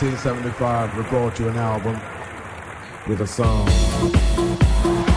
1975 brought you an album with a song.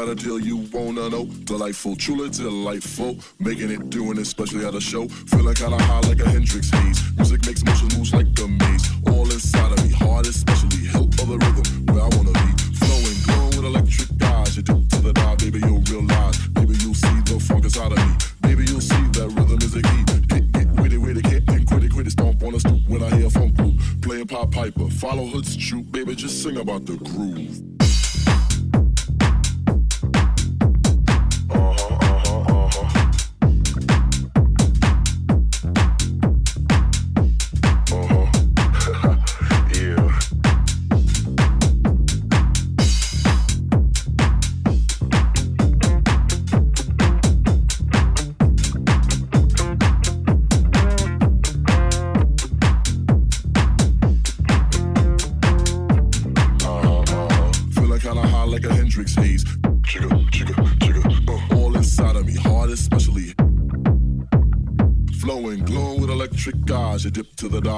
Got a deal you wanna know. Delightful, truly delightful. Making it, doing it, especially at a show. Feeling kinda high like a Hendrix haze. Music makes motion moves like a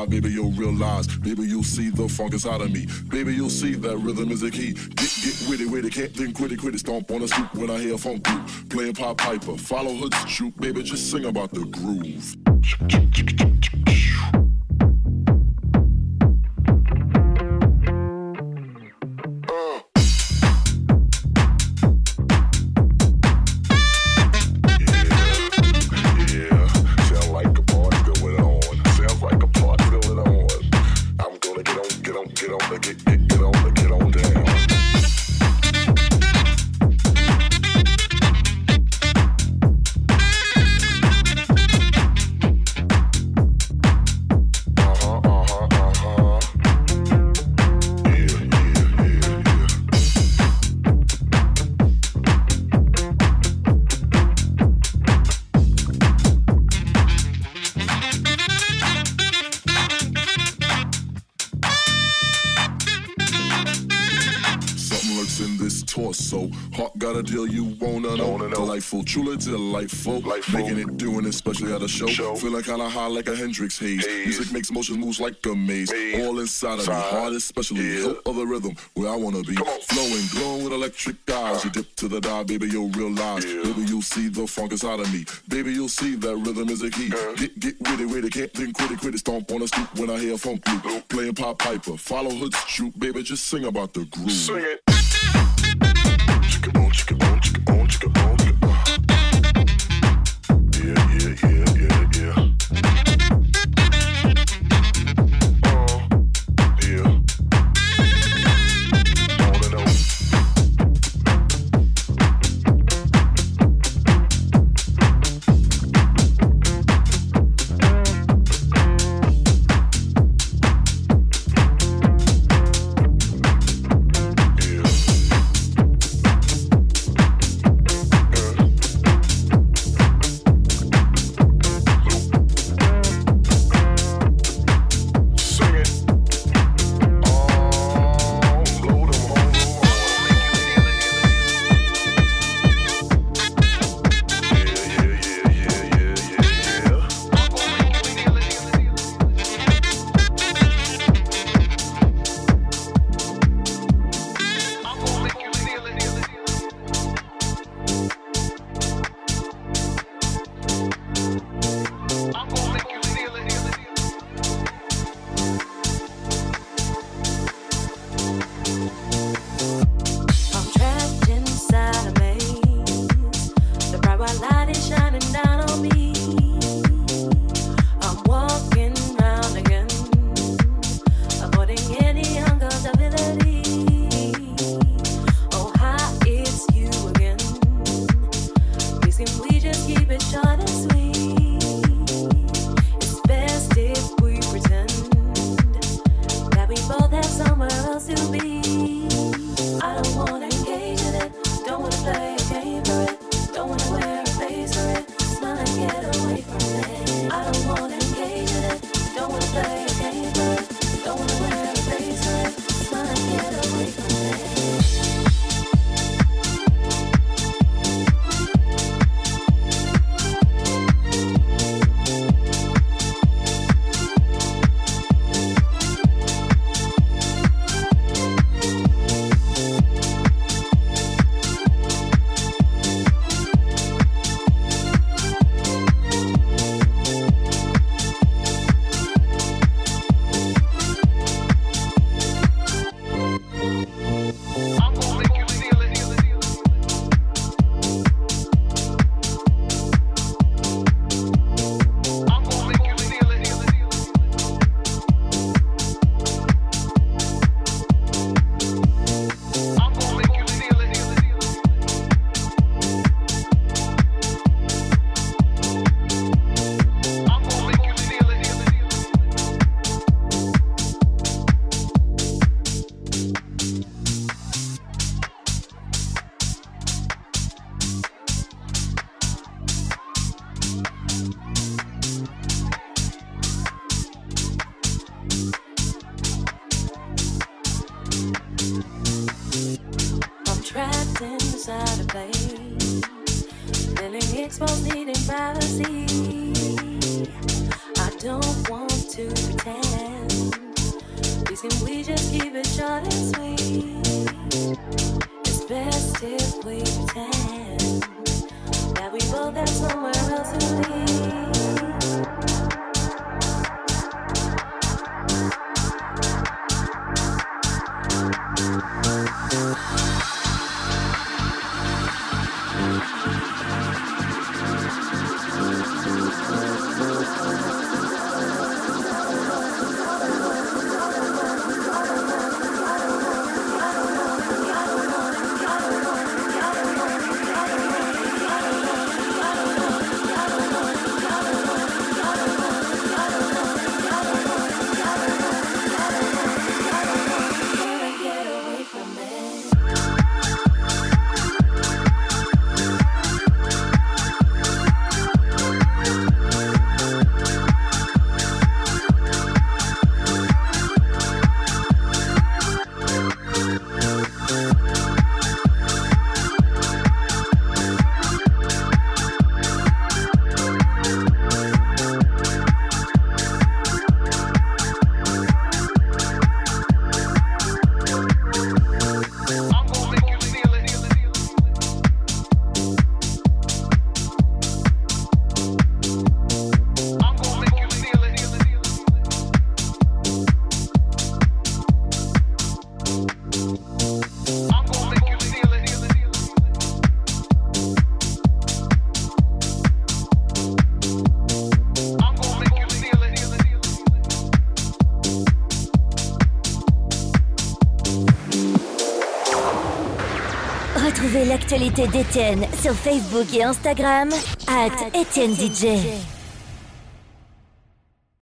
dive, baby, you'll realize. Baby, you'll see the funk inside of me. Baby, you'll see that rhythm is a key. Get, get witty, witty, can't think, quitty, quitty. Stomp on a stoop when I hear a funk group. Playing Pop Piper, follow Hood's troop. Baby, just sing about the groove. Delightful, truly delightful. Making it, doing it, especially at a show. Feeling kinda high like a Hendrix haze. Music makes motion moves like a maze. All inside of me, heart especially. Help of the rhythm, where I wanna be. Flowing, glowing with electric eyes. Uh. You dip to the dive, baby, you'll realize. Baby, you'll see the funk inside of me. Baby, you'll see that rhythm is a key. Get, get witty, witty, can't think, quitty, quitty. Stomp on a stoop when I hear a funk group. Playing Pop Piper, follow Hood's troop. Baby, just sing about the groove. Sing it. L'actualité d'Étienne sur Facebook et Instagram, at Etienne DJ.